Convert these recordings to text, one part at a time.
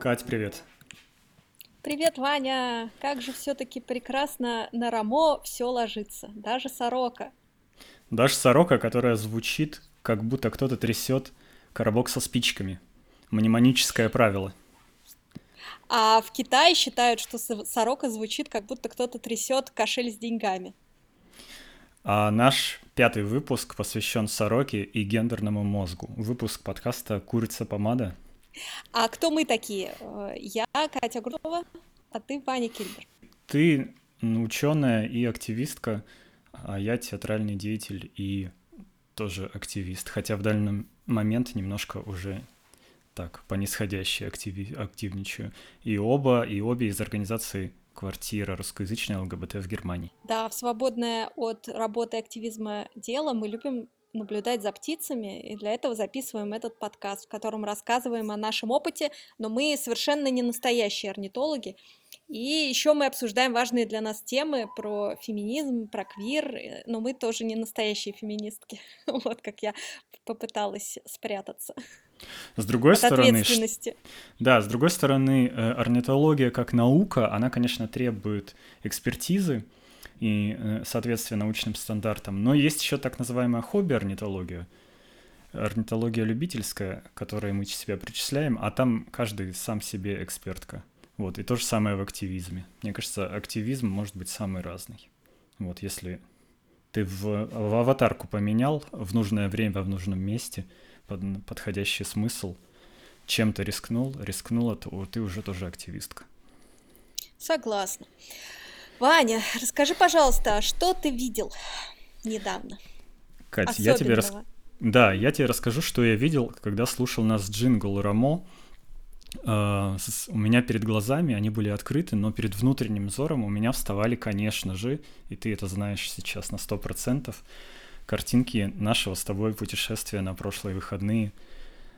Кать, привет. Привет, Ваня! Как же все-таки прекрасно на Рамо все ложится, даже сорока. Даже сорока, которая звучит, как будто кто-то трясет коробок со спичками. Мнемоническое правило. А в Китае считают, что сорока звучит, как будто кто-то трясет кошель с деньгами. А наш пятый выпуск посвящен сороке и гендерному мозгу. Выпуск подкаста «Курица помада». А кто мы такие? Э, я Катя Грудова, а ты Ваня Кильбер. Ты ученая и активистка, а я театральный деятель и тоже активист, хотя в данный момент немножко уже так, по нисходящей активи- активничаю. И оба, и обе из организации «Квартира» русскоязычной ЛГБТ в Германии. Да, в свободное от работы активизма дело мы любим наблюдать за птицами, и для этого записываем этот подкаст, в котором рассказываем о нашем опыте, но мы совершенно не настоящие орнитологи. И еще мы обсуждаем важные для нас темы про феминизм, про квир, э, но мы тоже не настоящие феминистки. Вот как я попыталась спрятаться. С другой стороны, да, с другой стороны, э, орнитология как наука, она, конечно, требует экспертизы, и э, соответствия научным стандартам. Но есть еще так называемая хобби-орнитология, орнитология любительская, которой мы себя причисляем, а там каждый сам себе экспертка. Вот, и то же самое в активизме. Мне кажется, активизм может быть самый разный. Вот, если ты в, в аватарку поменял в нужное время, в нужном месте, под подходящий смысл, чем-то рискнул, рискнула, то ты уже тоже активистка. Согласна. Ваня, расскажи, пожалуйста, а что ты видел недавно? Кать, я тебе рас... Да, я тебе расскажу, что я видел, когда слушал нас джингл Рамо. Uh, у меня перед глазами они были открыты, но перед внутренним взором у меня вставали, конечно же, и ты это знаешь сейчас на сто процентов, картинки нашего с тобой путешествия на прошлые выходные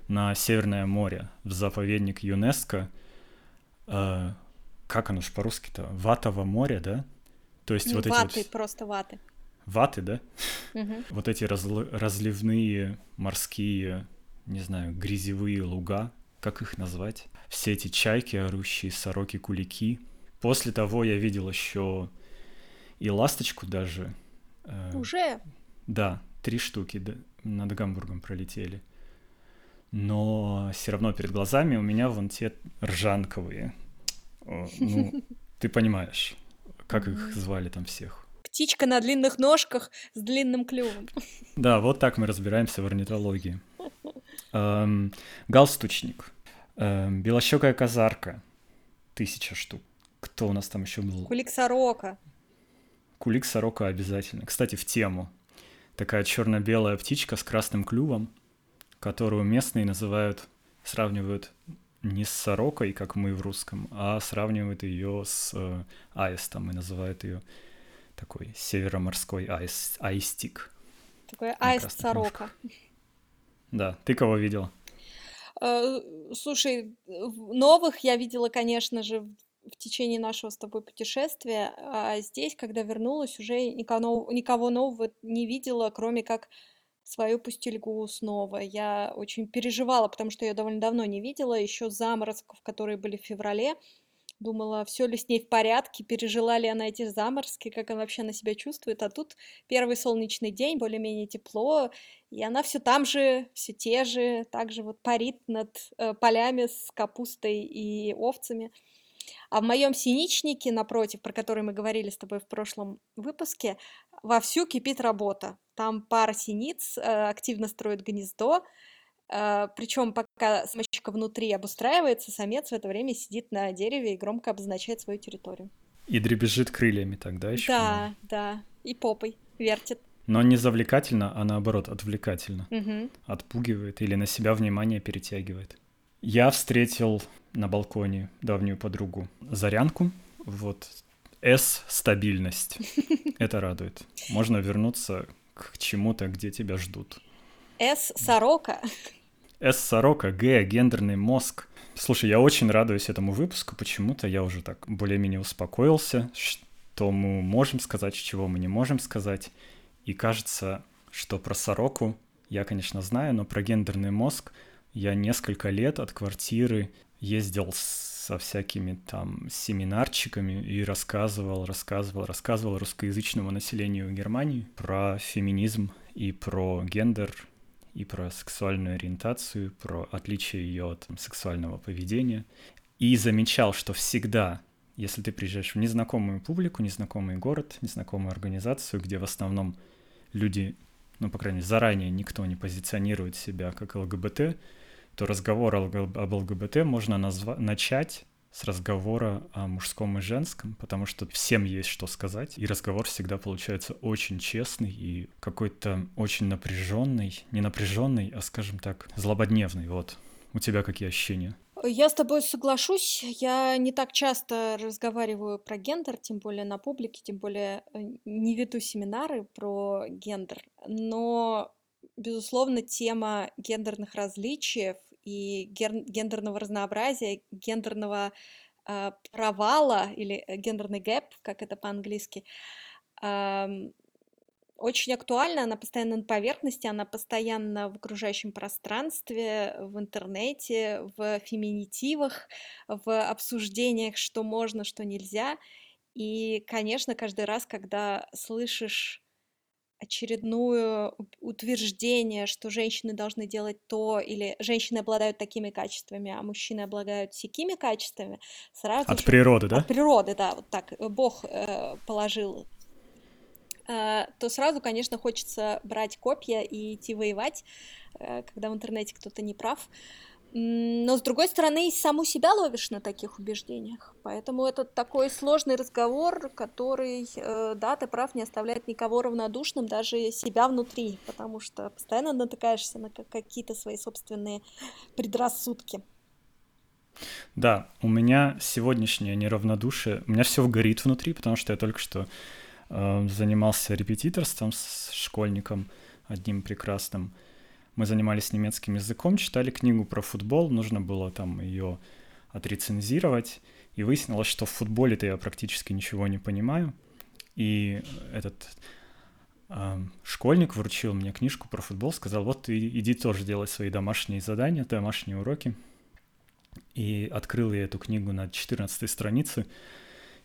на Северное море, в заповедник ЮНЕСКО. Uh, как оно ж по-русски-то? Ватово море, да? То есть Не вот ваты, эти вот... просто ваты. Ваты, да? Угу. Вот эти разл... разливные морские, не знаю, грязевые луга, как их назвать? Все эти чайки, орущие, сороки, кулики. После того я видел еще и ласточку даже. Э, Уже? Да, три штуки да, над Гамбургом пролетели. Но все равно перед глазами у меня вон те ржанковые, ну, ты понимаешь, как их звали там всех. Птичка на длинных ножках с длинным клювом. Да, вот так мы разбираемся в орнитологии. Эм, галстучник. Эм, белощекая казарка. Тысяча штук. Кто у нас там еще был? Кулик сорока. Кулик сорока обязательно. Кстати, в тему. Такая черно-белая птичка с красным клювом, которую местные называют, сравнивают не с сорокой, как мы в русском, а сравнивают ее с э, аистом и называют ее такой североморской аист, аистик. Такой аист-сорока. Да, ты кого видела? Э, слушай, новых я видела, конечно же, в течение нашего с тобой путешествия, а здесь, когда вернулась, уже никого, никого нового не видела, кроме как свою пустельгу снова. Я очень переживала, потому что я довольно давно не видела, еще заморозков, которые были в феврале. Думала, все ли с ней в порядке, пережила ли она эти заморозки, как она вообще на себя чувствует. А тут первый солнечный день, более-менее тепло, и она все там же, все те же, также вот парит над э, полями с капустой и овцами. А в моем синичнике, напротив, про который мы говорили с тобой в прошлом выпуске, вовсю кипит работа. Там пара синиц э, активно строит гнездо, э, причем пока самочка внутри обустраивается, самец в это время сидит на дереве и громко обозначает свою территорию. И дребезжит крыльями тогда еще? Да, да, и попой вертит. Но не завлекательно, а наоборот отвлекательно. Угу. Отпугивает или на себя внимание перетягивает. Я встретил на балконе давнюю подругу Зарянку. Вот S — стабильность. Это радует. Можно вернуться к чему-то, где тебя ждут. S — сорока. S — сорока, Г — гендерный мозг. Слушай, я очень радуюсь этому выпуску. Почему-то я уже так более-менее успокоился, что мы можем сказать, чего мы не можем сказать. И кажется, что про сороку я, конечно, знаю, но про гендерный мозг я несколько лет от квартиры ездил со всякими там семинарчиками и рассказывал, рассказывал, рассказывал русскоязычному населению Германии про феминизм и про гендер, и про сексуальную ориентацию, про отличие ее от там, сексуального поведения. И замечал, что всегда, если ты приезжаешь в незнакомую публику, незнакомый город, незнакомую организацию, где в основном люди, ну, по крайней мере, заранее никто не позиционирует себя как ЛГБТ, то разговор об ЛГБТ можно назва- начать с разговора о мужском и женском, потому что всем есть что сказать, и разговор всегда получается очень честный и какой-то очень напряженный, не напряженный, а, скажем так, злободневный. Вот. У тебя какие ощущения? Я с тобой соглашусь. Я не так часто разговариваю про гендер, тем более на публике, тем более э, не веду семинары про гендер. Но, безусловно, тема гендерных различий и гендерного разнообразия, гендерного э, провала или э, гендерный гэп, как это по-английски, очень актуальна, она постоянно на поверхности, она постоянно в окружающем пространстве, в интернете, в феминитивах, в обсуждениях, что можно, что нельзя. И, конечно, каждый раз, когда слышишь очередное утверждение, что женщины должны делать то, или женщины обладают такими качествами, а мужчины обладают всякими качествами, сразу От же... природы, да? От природы, да, вот так Бог э, положил Э, то сразу, конечно, хочется брать копья и идти воевать, э, когда в интернете кто-то не прав. Но, с другой стороны, саму себя ловишь на таких убеждениях. Поэтому это такой сложный разговор, который, э, да, ты прав, не оставляет никого равнодушным, даже себя внутри, потому что постоянно натыкаешься на какие-то свои собственные предрассудки. Да, у меня сегодняшнее неравнодушие, у меня все горит внутри, потому что я только что Э, занимался репетиторством с школьником одним прекрасным. Мы занимались немецким языком, читали книгу про футбол, нужно было там ее отрецензировать, и выяснилось, что в футболе-то я практически ничего не понимаю. И этот э, школьник вручил мне книжку про футбол, сказал, вот ты иди тоже делай свои домашние задания, домашние уроки. И открыл я эту книгу на 14 странице,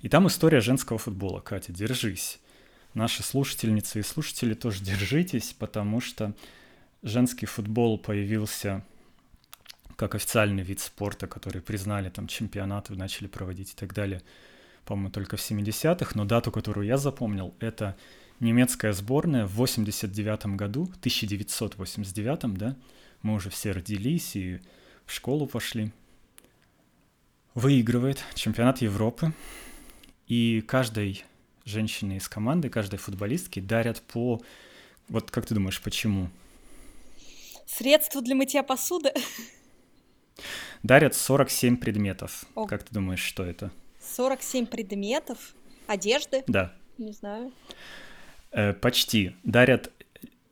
и там история женского футбола. Катя, держись. Наши слушательницы и слушатели тоже держитесь, потому что женский футбол появился как официальный вид спорта, который признали, там чемпионаты начали проводить и так далее, по-моему, только в 70-х, но дату, которую я запомнил, это немецкая сборная в 89 году, 1989, да, мы уже все родились и в школу пошли, выигрывает чемпионат Европы, и каждой женщине из команды, каждой футболистке дарят по... Вот как ты думаешь, почему? Средства для мытья посуды? Дарят 47 предметов. О. Как ты думаешь, что это? 47 предметов? Одежды? Да. Не знаю. Э, почти. Дарят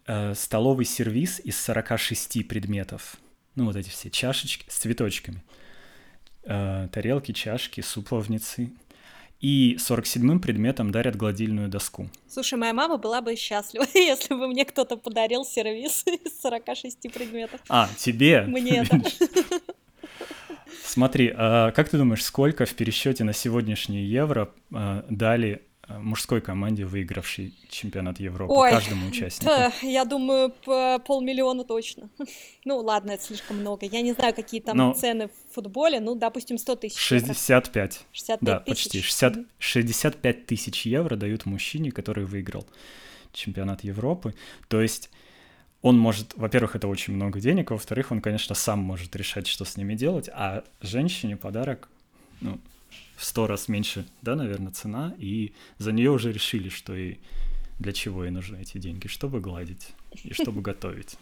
э, столовый сервис из 46 предметов. Ну, вот эти все чашечки с цветочками. Э, тарелки, чашки, суповницы, и 47-м предметом дарят гладильную доску. Слушай, моя мама была бы счастлива, если бы мне кто-то подарил сервис из 46 предметов. А, тебе? Мне, да. Смотри, а как ты думаешь, сколько в пересчете на сегодняшний евро а, дали мужской команде, выигравшей чемпионат Европы, Ой, каждому участнику? Да, я думаю, по полмиллиона точно. Ну, ладно, это слишком много. Я не знаю, какие там Но... цены в футболе. Ну, допустим, 100 тысяч 65. 65 да, тысяч. почти. 60, 65 тысяч евро дают мужчине, который выиграл чемпионат Европы. То есть он может, во-первых, это очень много денег, а во-вторых, он, конечно, сам может решать, что с ними делать, а женщине подарок, ну, в сто раз меньше, да, наверное, цена, и за нее уже решили, что и для чего ей нужны эти деньги, чтобы гладить и чтобы готовить.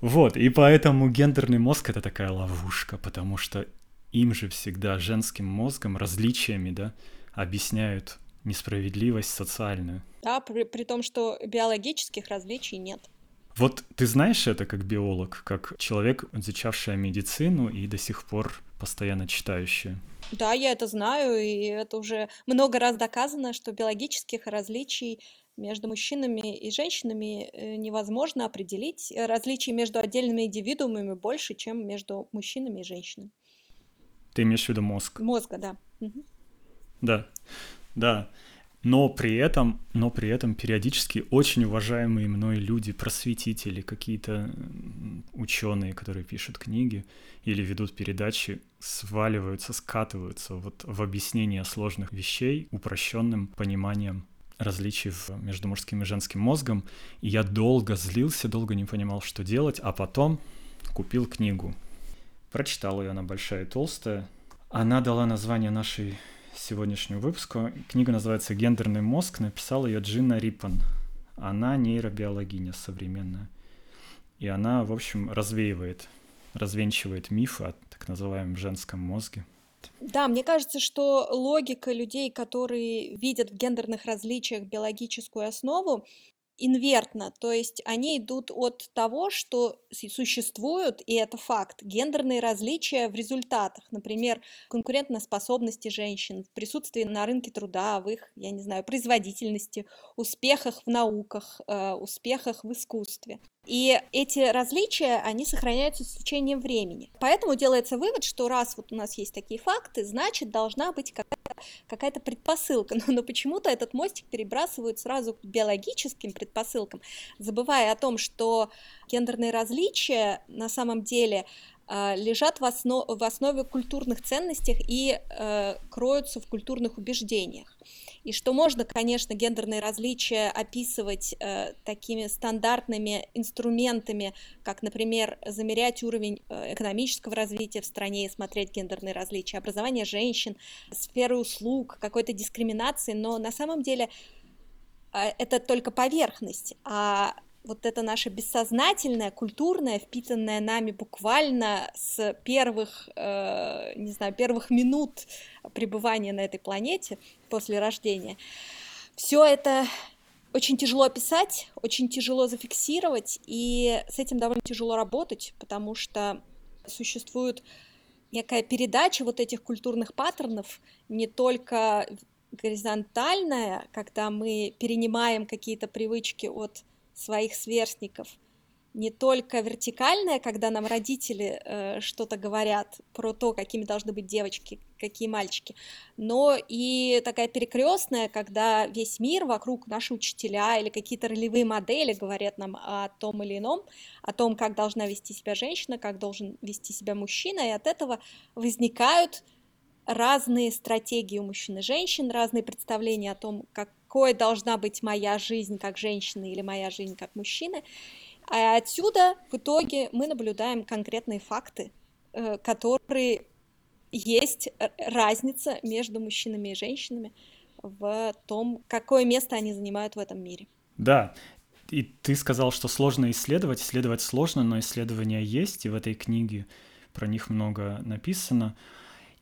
Вот, и поэтому гендерный мозг — это такая ловушка, потому что им же всегда женским мозгом различиями, да, объясняют несправедливость социальную. Да, при, при том, что биологических различий нет. Вот ты знаешь это как биолог, как человек, изучавший медицину и до сих пор постоянно читающий? Да, я это знаю, и это уже много раз доказано, что биологических различий между мужчинами и женщинами э, невозможно определить. Различий между отдельными индивидуумами больше, чем между мужчинами и женщинами. Ты имеешь в виду мозг? Мозга, да. Угу. Да, да. Но при этом, но при этом периодически очень уважаемые мной люди, просветители, какие-то ученые, которые пишут книги или ведут передачи, сваливаются, скатываются вот в объяснение сложных вещей упрощенным пониманием различий между мужским и женским мозгом. И я долго злился, долго не понимал, что делать, а потом купил книгу. Прочитал ее, она большая и толстая. Она дала название нашей сегодняшнему выпуску. Книга называется «Гендерный мозг», написала ее Джина Риппан. Она нейробиологиня современная. И она, в общем, развеивает, развенчивает мифы о так называемом женском мозге. Да, мне кажется, что логика людей, которые видят в гендерных различиях биологическую основу, инвертно, то есть они идут от того, что существуют, и это факт, гендерные различия в результатах, например, конкурентоспособности женщин, в присутствии на рынке труда, в их, я не знаю, производительности, успехах в науках, э, успехах в искусстве. И эти различия, они сохраняются с течением времени. Поэтому делается вывод, что раз вот у нас есть такие факты, значит, должна быть какая-то какая предпосылка. Но, но почему-то этот мостик перебрасывают сразу к биологическим предпосылкам, забывая о том, что гендерные различия на самом деле лежат в, основ, в основе культурных ценностей и э, кроются в культурных убеждениях. И что можно, конечно, гендерные различия описывать э, такими стандартными инструментами, как, например, замерять уровень э, экономического развития в стране и смотреть гендерные различия, образование женщин, сферы услуг, какой-то дискриминации, но на самом деле э, это только поверхность, а вот это наше бессознательное, культурное, впитанное нами буквально с первых, э, не знаю, первых минут пребывания на этой планете после рождения, все это очень тяжело описать, очень тяжело зафиксировать, и с этим довольно тяжело работать, потому что существует некая передача вот этих культурных паттернов не только горизонтальная, когда мы перенимаем какие-то привычки от своих сверстников. Не только вертикальная, когда нам родители э, что-то говорят про то, какими должны быть девочки, какие мальчики, но и такая перекрестная, когда весь мир вокруг наши учителя или какие-то ролевые модели говорят нам о том или ином, о том, как должна вести себя женщина, как должен вести себя мужчина, и от этого возникают разные стратегии у мужчин и женщин, разные представления о том, как какой должна быть моя жизнь как женщины или моя жизнь как мужчины. А отсюда в итоге мы наблюдаем конкретные факты, э, которые есть разница между мужчинами и женщинами в том, какое место они занимают в этом мире. Да, и ты сказал, что сложно исследовать. Исследовать сложно, но исследования есть, и в этой книге про них много написано.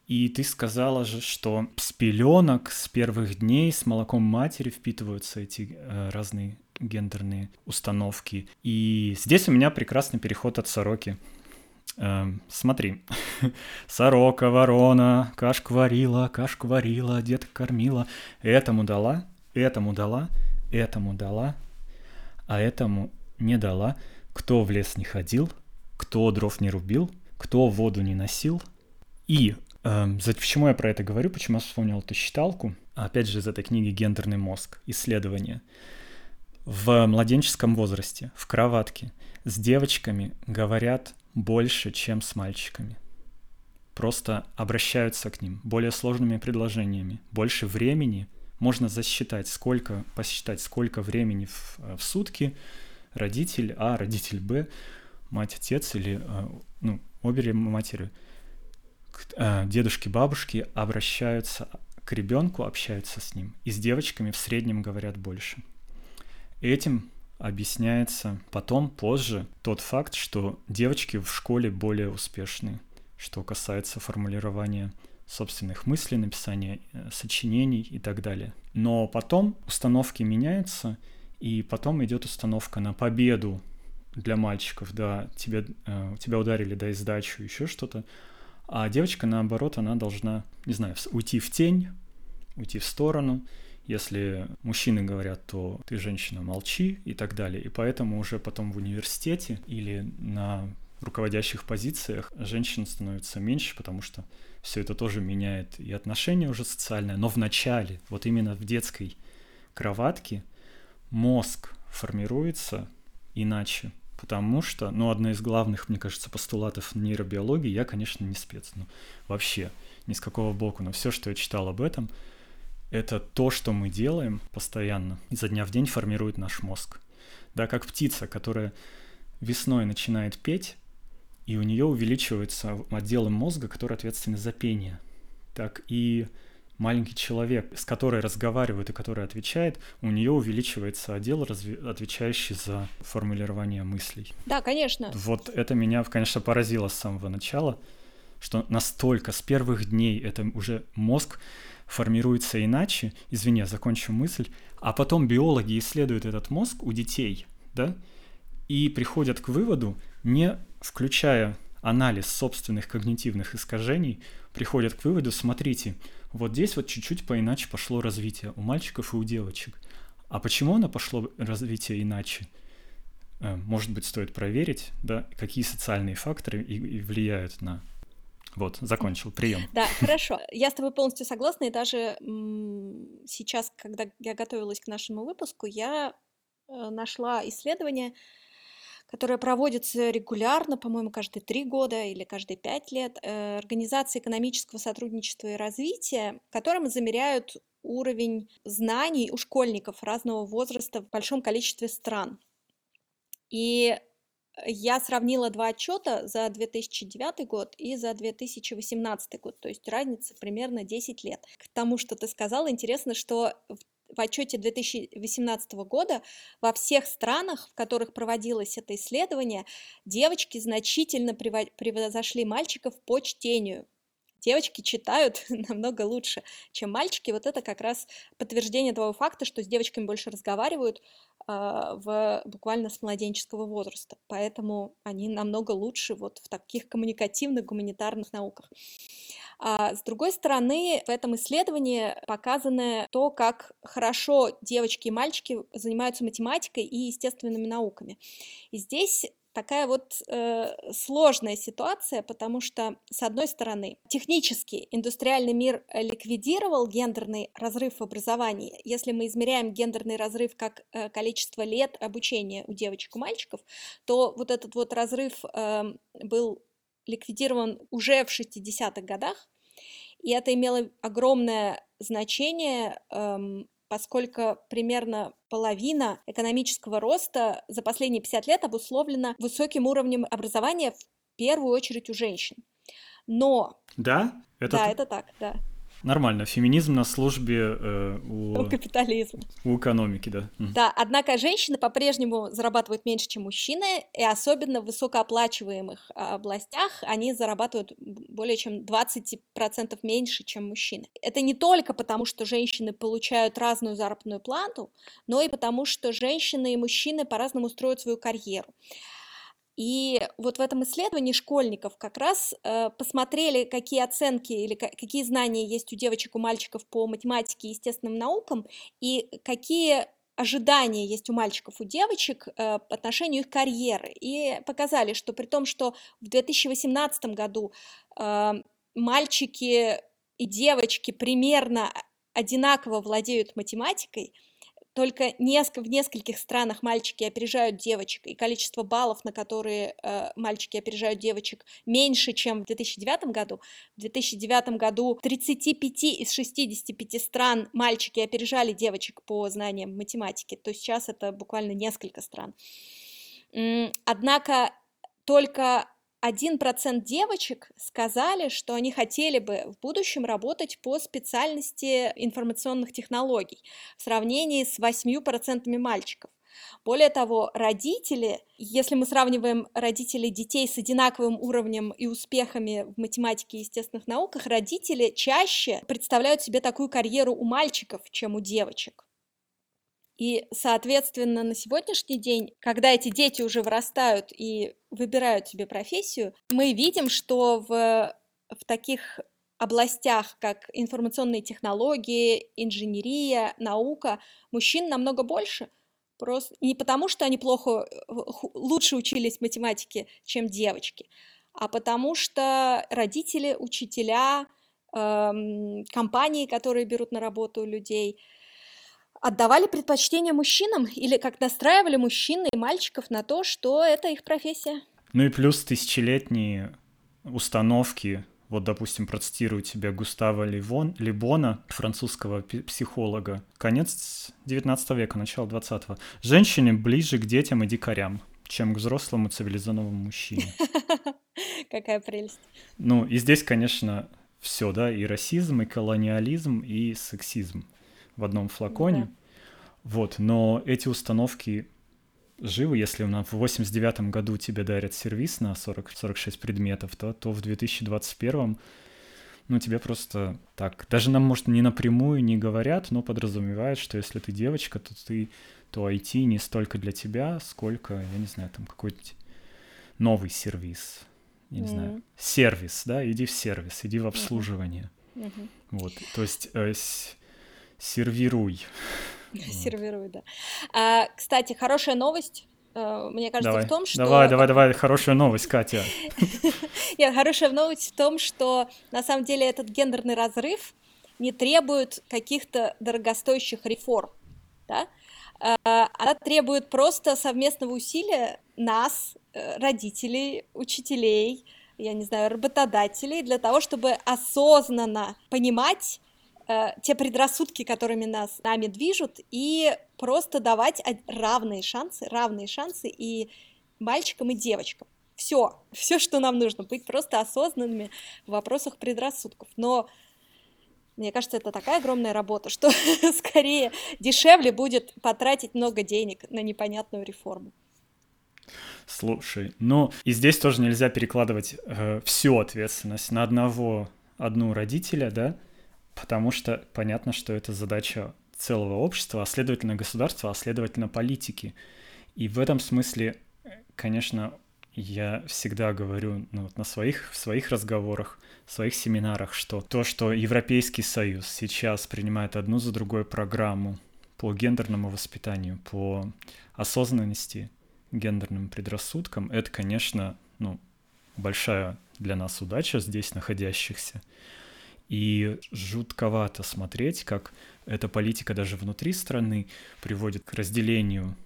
И ты сказала же, что с пеленок, с первых дней, с молоком матери впитываются эти э, разные гендерные установки. И здесь у меня прекрасный переход от сороки. Э, смотри, сорока, ворона, кашку варила, кашку варила, деток кормила, этому дала, этому дала, этому дала, а этому не дала. Кто в лес не ходил, кто дров не рубил, кто воду не носил. И Эм, почему я про это говорю? Почему я вспомнил эту считалку? Опять же, из этой книги «Гендерный мозг. Исследование». В младенческом возрасте, в кроватке, с девочками говорят больше, чем с мальчиками. Просто обращаются к ним более сложными предложениями. Больше времени можно засчитать, сколько, посчитать, сколько времени в, в сутки родитель А, родитель Б, мать, отец или э, ну, обе матери – э, дедушки, бабушки обращаются к ребенку, общаются с ним, и с девочками в среднем говорят больше. Этим объясняется потом, позже, тот факт, что девочки в школе более успешны, что касается формулирования собственных мыслей, написания э, сочинений и так далее. Но потом установки меняются, и потом идет установка на победу для мальчиков, да, тебе, э, тебя ударили, да, сдачу, еще что-то. А девочка, наоборот, она должна, не знаю, уйти в тень, уйти в сторону. Если мужчины говорят, то ты, женщина, молчи и так далее. И поэтому уже потом в университете или на руководящих позициях женщин становится меньше, потому что все это тоже меняет и отношения уже социальное. Но в начале, вот именно в детской кроватке, мозг формируется иначе. Потому что, ну, одна из главных, мне кажется, постулатов нейробиологии, я, конечно, не спец, ну, вообще, ни с какого боку, но все, что я читал об этом, это то, что мы делаем постоянно, изо дня в день формирует наш мозг. Да, как птица, которая весной начинает петь, и у нее увеличиваются отделы мозга, которые ответственны за пение. Так и маленький человек, с которой разговаривает и который отвечает, у нее увеличивается отдел, отвечающий за формулирование мыслей. Да, конечно. Вот это меня, конечно, поразило с самого начала, что настолько с первых дней это уже мозг формируется иначе, извини, я закончу мысль, а потом биологи исследуют этот мозг у детей, да, и приходят к выводу, не включая анализ собственных когнитивных искажений, приходят к выводу, смотрите, вот здесь вот чуть-чуть поиначе пошло развитие у мальчиков и у девочек. А почему оно пошло развитие иначе? Э, может быть, стоит проверить, да, какие социальные факторы и, и влияют на вот, закончил прием. Да, хорошо. Я с тобой полностью согласна, и даже сейчас, когда я готовилась к нашему выпуску, я э, нашла исследование, которая проводится регулярно, по-моему, каждые три года или каждые пять лет, э, Организация экономического сотрудничества и развития, которым замеряют уровень знаний у школьников разного возраста в большом количестве стран. И я сравнила два отчета за 2009 год и за 2018 год, то есть разница примерно 10 лет. К тому, что ты сказала, интересно, что в в отчете 2018 года во всех странах, в которых проводилось это исследование, девочки значительно превзошли мальчиков по чтению. Девочки читают намного лучше, чем мальчики. Вот это как раз подтверждение того факта, что с девочками больше разговаривают э, в, буквально с младенческого возраста. Поэтому они намного лучше вот в таких коммуникативных гуманитарных науках. А с другой стороны, в этом исследовании показано то, как хорошо девочки и мальчики занимаются математикой и естественными науками. И здесь такая вот э, сложная ситуация, потому что, с одной стороны, технически индустриальный мир ликвидировал гендерный разрыв в образовании. Если мы измеряем гендерный разрыв как э, количество лет обучения у девочек и мальчиков, то вот этот вот разрыв э, был ликвидирован уже в 60-х годах, и это имело огромное значение, эм, поскольку примерно половина экономического роста за последние 50 лет обусловлена высоким уровнем образования в первую очередь у женщин. Но... Да? Это да, это так, да. Нормально. Феминизм на службе э, у... у капитализма. У экономики, да. Да, однако женщины по-прежнему зарабатывают меньше, чем мужчины, и особенно в высокооплачиваемых областях они зарабатывают более чем 20% меньше, чем мужчины. Это не только потому, что женщины получают разную заработную плату, но и потому, что женщины и мужчины по-разному строят свою карьеру. И вот в этом исследовании школьников как раз э, посмотрели, какие оценки или какие знания есть у девочек, у мальчиков по математике и естественным наукам, и какие ожидания есть у мальчиков, у девочек э, по отношению их карьеры. И показали, что при том, что в 2018 году э, мальчики и девочки примерно одинаково владеют математикой, только неск- в нескольких странах мальчики опережают девочек, и количество баллов, на которые э, мальчики опережают девочек, меньше, чем в 2009 году. В 2009 году 35 из 65 стран мальчики опережали девочек по знаниям математики, то сейчас это буквально несколько стран. Однако только 1% девочек сказали, что они хотели бы в будущем работать по специальности информационных технологий в сравнении с 8% мальчиков. Более того, родители, если мы сравниваем родителей детей с одинаковым уровнем и успехами в математике и естественных науках, родители чаще представляют себе такую карьеру у мальчиков, чем у девочек. И, соответственно, на сегодняшний день, когда эти дети уже вырастают и выбирают себе профессию, мы видим, что в, в таких областях, как информационные технологии, инженерия, наука, мужчин намного больше. Просто не потому, что они плохо, э, лучше учились математике, чем девочки, а потому что родители, учителя, эм, компании, которые берут на работу людей, отдавали предпочтение мужчинам или как настраивали мужчин и мальчиков на то, что это их профессия. Ну и плюс тысячелетние установки вот, допустим, процитирую тебя Густава Ливон, Либона, французского психолога. Конец 19 века, начало 20-го. Женщине ближе к детям и дикарям, чем к взрослому цивилизованному мужчине. Какая прелесть. Ну, и здесь, конечно, все, да, и расизм, и колониализм, и сексизм в одном флаконе. Да. Вот, но эти установки живы, если у нас в 89 году тебе дарят сервис на 40, 46 предметов, то, то в 2021 ну, тебе просто так, даже нам, может, не напрямую не говорят, но подразумевают, что если ты девочка, то ты, то IT не столько для тебя, сколько, я не знаю, там какой-то новый сервис, я не mm. знаю, сервис, да, иди в сервис, иди в обслуживание. Mm-hmm. Вот, то есть э, сервируй. Сервируй, да. А, кстати, хорошая новость э, мне кажется, давай. в том, что... Давай, давай, давай, хорошая новость, Катя. Нет, хорошая новость в том, что на самом деле этот гендерный разрыв не требует каких-то дорогостоящих реформ, да? А, она требует просто совместного усилия нас, э, родителей, учителей, я не знаю, работодателей, для того, чтобы осознанно понимать, те предрассудки, которыми нас нами движут, и просто давать равные шансы, равные шансы и мальчикам, и девочкам. Все, все, что нам нужно, быть просто осознанными в вопросах предрассудков. Но мне кажется, это такая огромная работа, что скорее дешевле будет потратить много денег на непонятную реформу. Слушай, ну и здесь тоже нельзя перекладывать э, всю ответственность на одного, одну родителя, да, потому что понятно, что это задача целого общества, а следовательно государства, а следовательно политики. И в этом смысле, конечно, я всегда говорю ну, вот на своих, в своих разговорах, в своих семинарах, что то, что Европейский Союз сейчас принимает одну за другой программу по гендерному воспитанию, по осознанности гендерным предрассудкам, это, конечно, ну, большая для нас удача здесь находящихся. И жутковато смотреть, как эта политика даже внутри страны приводит к разделению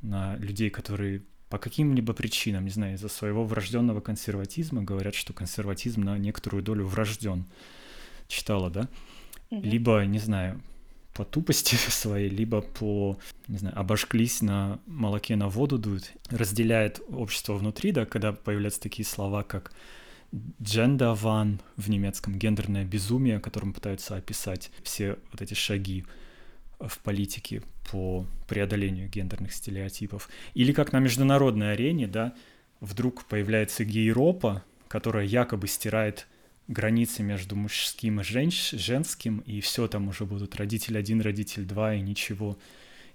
на людей, которые по каким-либо причинам, не знаю, из-за своего врожденного консерватизма говорят, что консерватизм на некоторую долю врожден. Читала, да? Угу. Либо, не знаю, по тупости своей, либо по, не знаю, обожглись на молоке на воду дуют, разделяет общество внутри, да, когда появляются такие слова, как Джендаван в немецком, гендерное безумие, которым пытаются описать все вот эти шаги в политике по преодолению гендерных стереотипов. Или как на международной арене, да, вдруг появляется гейропа, которая якобы стирает границы между мужским и женщ- женским, и все там уже будут родитель один, родитель два, и ничего.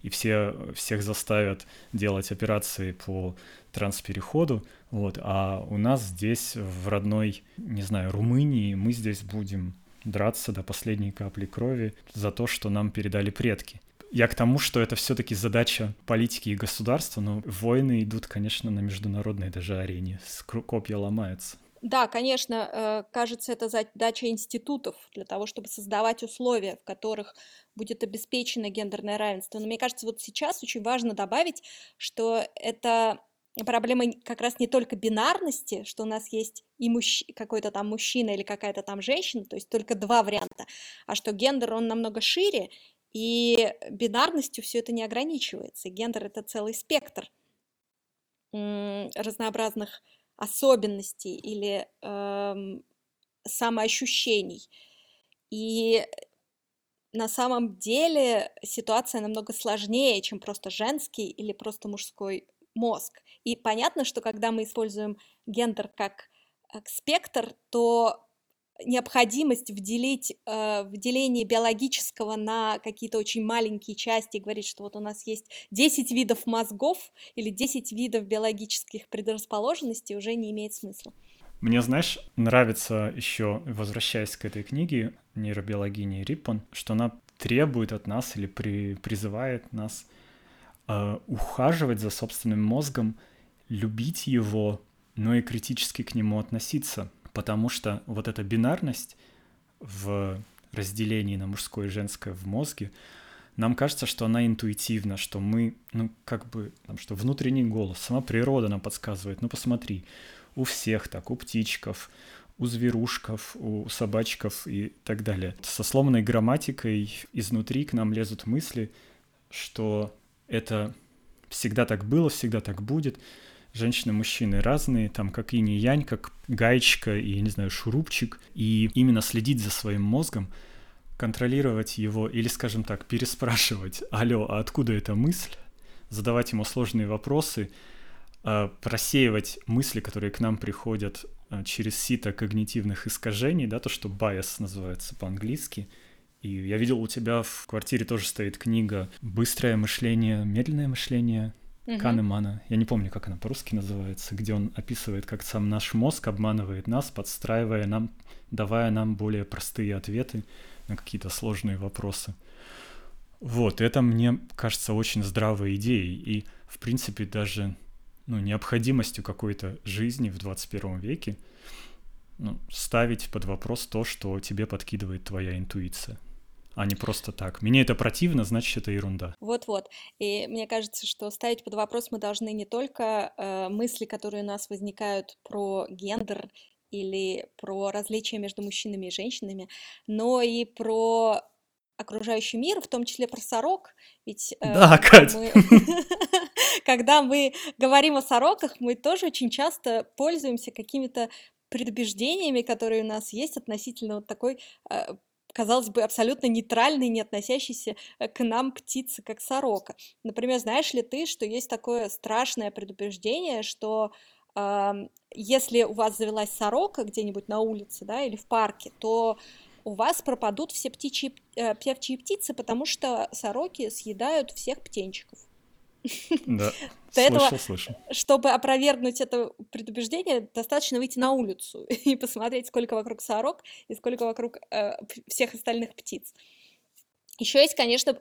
И все, всех заставят делать операции по транспереходу, вот, а у нас здесь, в родной, не знаю, Румынии, мы здесь будем драться до последней капли крови за то, что нам передали предки. Я к тому, что это все-таки задача политики и государства, но войны идут, конечно, на международной даже арене, копья ломаются. Да, конечно, э, кажется, это задача институтов для того, чтобы создавать условия, в которых будет обеспечено гендерное равенство. Но мне кажется, вот сейчас очень важно добавить, что это проблема как раз не только бинарности, что у нас есть и мужч... какой-то там мужчина или какая-то там женщина, то есть только два варианта, а что гендер, он намного шире, и бинарностью все это не ограничивается. гендер — это целый спектр разнообразных особенностей или эм, самоощущений. И на самом деле ситуация намного сложнее, чем просто женский или просто мужской мозг. И понятно, что когда мы используем гендер как, как спектр, то необходимость вделить э, выделение биологического на какие-то очень маленькие части и говорить, что вот у нас есть 10 видов мозгов или 10 видов биологических предрасположенностей, уже не имеет смысла. Мне, знаешь, нравится еще, возвращаясь к этой книге нейробиологини Риппон, что она требует от нас или при, призывает нас э, ухаживать за собственным мозгом, любить его, но и критически к нему относиться, потому что вот эта бинарность в разделении на мужское и женское в мозге, нам кажется, что она интуитивна, что мы, ну, как бы, там, что внутренний голос, сама природа нам подсказывает, ну, посмотри, у всех так, у птичков, у зверушков, у собачков и так далее. Со сломанной грамматикой изнутри к нам лезут мысли, что это всегда так было, всегда так будет. Женщины, мужчины разные, там как инь и янь, как гаечка и, не знаю, шурупчик. И именно следить за своим мозгом, контролировать его или, скажем так, переспрашивать, алло, а откуда эта мысль? Задавать ему сложные вопросы — просеивать мысли, которые к нам приходят а, через сито когнитивных искажений, да, то, что bias называется по-английски. И я видел, у тебя в квартире тоже стоит книга «Быстрое мышление, медленное мышление» угу. Канемана. Я не помню, как она по-русски называется, где он описывает, как сам наш мозг обманывает нас, подстраивая нам, давая нам более простые ответы на какие-то сложные вопросы. Вот, это мне кажется очень здравой идеей. И, в принципе, даже ну, необходимостью какой-то жизни в 21 веке ну, ставить под вопрос то, что тебе подкидывает твоя интуиция а не просто так. Мне это противно, значит, это ерунда. Вот-вот. И мне кажется, что ставить под вопрос мы должны не только э, мысли, которые у нас возникают про гендер или про различия между мужчинами и женщинами, но и про окружающий мир, в том числе про сорок, ведь э, да, Кать. Мы, когда мы говорим о сороках, мы тоже очень часто пользуемся какими-то предубеждениями, которые у нас есть относительно вот такой э, казалось бы, абсолютно нейтральной, не относящейся э, к нам птицы, как сорока. Например, знаешь ли ты, что есть такое страшное предубеждение, что э, если у вас завелась сорока где-нибудь на улице, да, или в парке, то у вас пропадут все птичьи, э, певчие птицы, потому что сороки съедают всех птенчиков. Да, слышал, слышал. Чтобы опровергнуть это предубеждение, достаточно выйти на улицу и посмотреть, сколько вокруг сорок и сколько вокруг э, всех остальных птиц. Еще есть, конечно,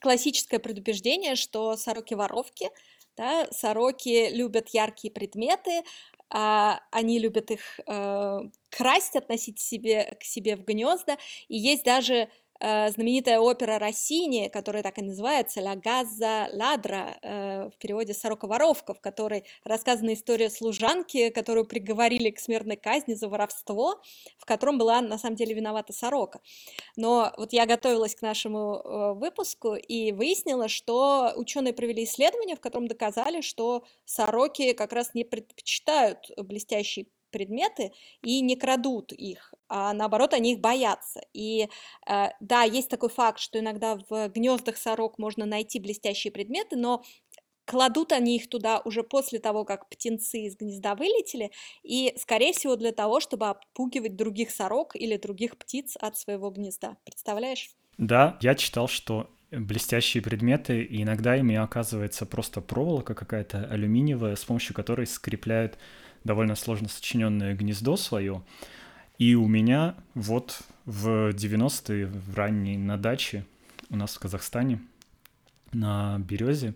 классическое предубеждение, что сороки воровки, да, сороки любят яркие предметы, а, они любят их э, красть, относить себе, к себе в гнезда, и есть даже знаменитая опера Россини, которая так и называется «Ля Газа Ладра», э, в переводе «Сорока-воровка», в которой рассказана история служанки, которую приговорили к смертной казни за воровство, в котором была на самом деле виновата сорока. Но вот я готовилась к нашему э, выпуску и выяснила, что ученые провели исследование, в котором доказали, что сороки как раз не предпочитают блестящие предметы и не крадут их, а наоборот они их боятся. И э, да, есть такой факт, что иногда в гнездах сорок можно найти блестящие предметы, но кладут они их туда уже после того, как птенцы из гнезда вылетели, и, скорее всего, для того, чтобы отпугивать других сорок или других птиц от своего гнезда. Представляешь? Да, я читал, что блестящие предметы, и иногда ими оказывается просто проволока какая-то алюминиевая, с помощью которой скрепляют довольно сложно сочиненное гнездо свое. И у меня вот в 90-е, в ранней, на даче у нас в Казахстане, на березе,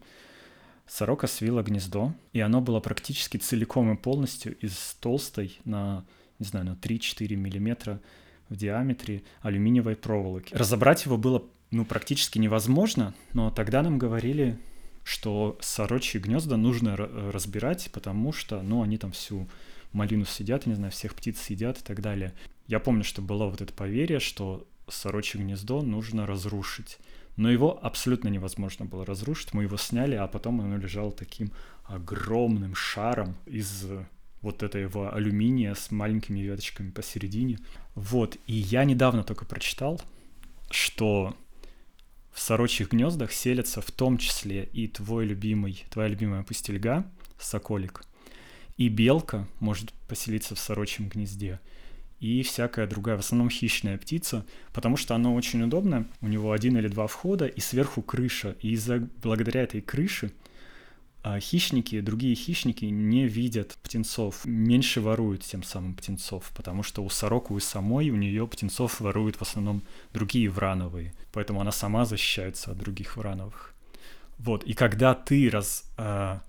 сорока свила гнездо, и оно было практически целиком и полностью из толстой на, не знаю, на 3-4 миллиметра в диаметре алюминиевой проволоки. Разобрать его было ну, практически невозможно, но тогда нам говорили, что сорочьи гнезда нужно разбирать, потому что, ну, они там всю малину съедят, не знаю, всех птиц съедят и так далее. Я помню, что было вот это поверье, что сорочье гнездо нужно разрушить. Но его абсолютно невозможно было разрушить. Мы его сняли, а потом оно лежало таким огромным шаром из вот этого алюминия с маленькими веточками посередине. Вот, и я недавно только прочитал, что в сорочьих гнездах селятся в том числе и твой любимый, твоя любимая пустельга, соколик, и белка может поселиться в сорочьем гнезде, и всякая другая, в основном хищная птица, потому что оно очень удобно, у него один или два входа, и сверху крыша, и из-за, благодаря этой крыше хищники, другие хищники не видят птенцов, меньше воруют тем самым птенцов, потому что у сороку и самой у нее птенцов воруют в основном другие врановые, поэтому она сама защищается от других врановых. Вот, и когда ты раз, а,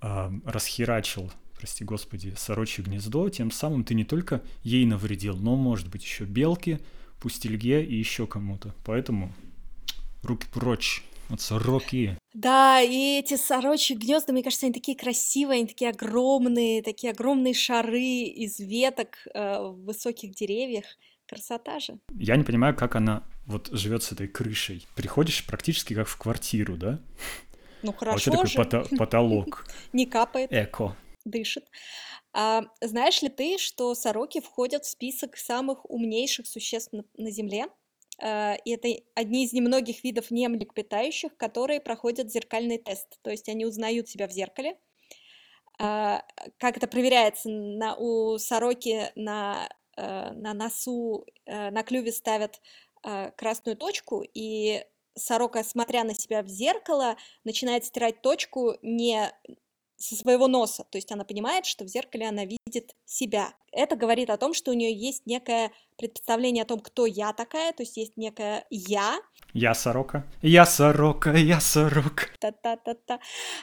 а, расхерачил, прости господи, сорочье гнездо, тем самым ты не только ей навредил, но, может быть, еще белке, пустельге и еще кому-то. Поэтому руки прочь от сороки. Да, и эти сорочьи гнезда, мне кажется, они такие красивые, они такие огромные, такие огромные шары из веток э, в высоких деревьях. Красота же. Я не понимаю, как она вот живет с этой крышей. Приходишь практически как в квартиру, да? Ну хорошо. А вообще такой пото- потолок. Не капает. Эко. Дышит. А, знаешь ли ты, что сороки входят в список самых умнейших существ на, на Земле? Э, и это одни из немногих видов немлекопитающих, которые проходят зеркальный тест. То есть они узнают себя в зеркале. А, как это проверяется? На, у сороки на, э, на носу, э, на клюве ставят красную точку, и сорока, смотря на себя в зеркало, начинает стирать точку не со своего носа, то есть она понимает, что в зеркале она видит себя. Это говорит о том, что у нее есть некое представление о том, кто я такая, то есть есть некое я. Я сорока, я сорока, я сорок. Та-та-та-та.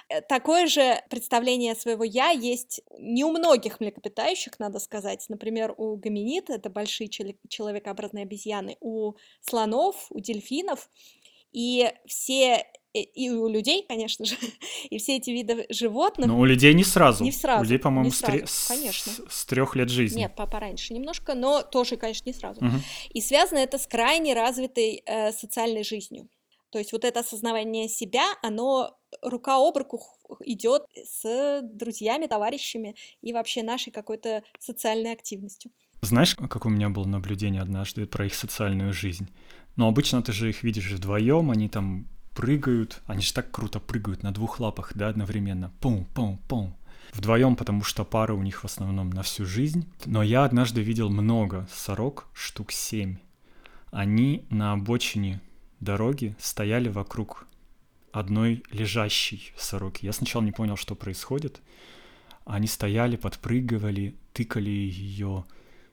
Э, такое же представление своего я есть не у многих млекопитающих, надо сказать. Например, у гоминид, это большие человекообразные обезьяны, у слонов, у дельфинов. И все и у людей, конечно же, и все эти виды животных. Но у людей не сразу. Не сразу. У людей, по-моему, с, сразу, с, конечно. с, с трех лет жизни. Нет, папа раньше немножко, но тоже, конечно, не сразу. Угу. И связано это с крайне развитой э, социальной жизнью. То есть вот это осознавание себя, оно рука об руку идет с друзьями, товарищами и вообще нашей какой-то социальной активностью. Знаешь, как у меня было наблюдение однажды про их социальную жизнь? Но обычно ты же их видишь вдвоем, они там прыгают, они же так круто прыгают на двух лапах, да, одновременно. Пум-пум-пум. Вдвоем, потому что пара у них в основном на всю жизнь. Но я однажды видел много сорок, штук семь. Они на обочине дороги стояли вокруг одной лежащей сороки. Я сначала не понял, что происходит. Они стояли, подпрыгивали, тыкали ее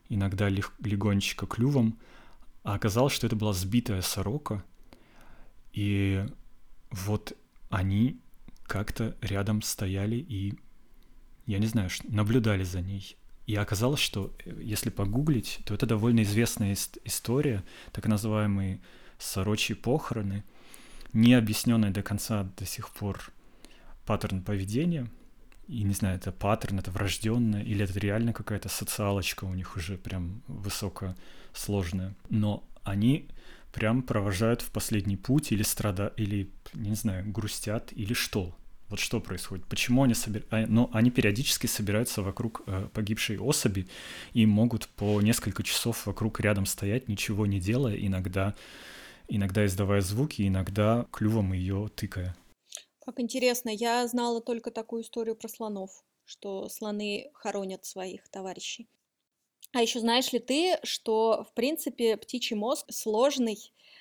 иногда легонечко клювом, а оказалось, что это была сбитая сорока — и вот они как-то рядом стояли и, я не знаю, наблюдали за ней. И оказалось, что э, если погуглить, то это довольно известная история, так называемые сорочьи похороны, не объясненная до конца до сих пор паттерн поведения. И не знаю, это паттерн, это врожденное, или это реально какая-то социалочка у них уже прям высокосложная. Но они прям провожают в последний путь или страда, или, не знаю, грустят, или что? Вот что происходит? Почему они собираются? Но ну, они периодически собираются вокруг э, погибшей особи и могут по несколько часов вокруг рядом стоять, ничего не делая, иногда, иногда издавая звуки, иногда клювом ее тыкая. Как интересно, я знала только такую историю про слонов, что слоны хоронят своих товарищей. А еще знаешь ли ты, что, в принципе, птичий мозг сложный,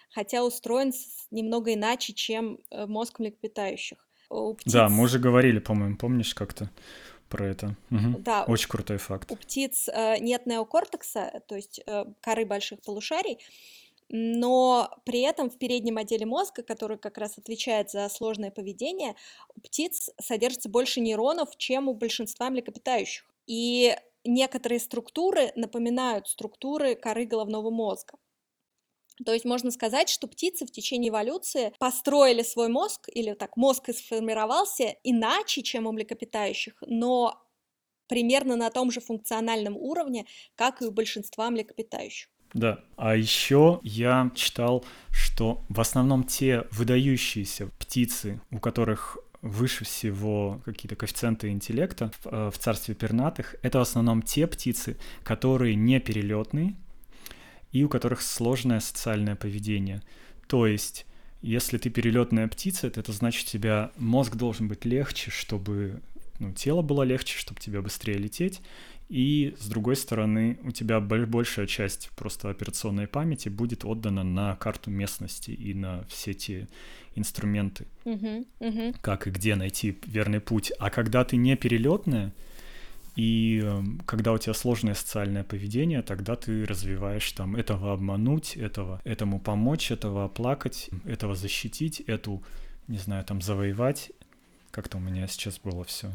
хотя устроен немного иначе, чем э, мозг млекопитающих. птиц... Да, мы уже говорили, по-моему, помнишь как-то про это? Угу. Да. Очень крутой факт. У птиц э, нет неокортекса, то есть э, коры больших полушарий, но при этом в переднем отделе мозга, который как раз отвечает за сложное поведение, у птиц содержится больше нейронов, чем у большинства млекопитающих. И некоторые структуры напоминают структуры коры головного мозга. То есть можно сказать, что птицы в течение эволюции построили свой мозг, или так, мозг сформировался иначе, чем у млекопитающих, но примерно на том же функциональном уровне, как и у большинства млекопитающих. Да, а еще я читал, что в основном те выдающиеся птицы, у которых выше всего какие-то коэффициенты интеллекта в, э, в царстве пернатых, это в основном те птицы, которые не перелетные и у которых сложное социальное поведение. То есть если ты перелетная птица, то это значит, у тебя мозг должен быть легче, чтобы ну, тело было легче, чтобы тебе быстрее лететь. И с другой стороны, у тебя большая часть просто операционной памяти будет отдана на карту местности и на все те инструменты, uh-huh, uh-huh. как и где найти верный путь. А когда ты не перелетная, и э, когда у тебя сложное социальное поведение, тогда ты развиваешь там этого обмануть, этого, этому помочь, этого оплакать, этого защитить, эту, не знаю, там завоевать. Как-то у меня сейчас было все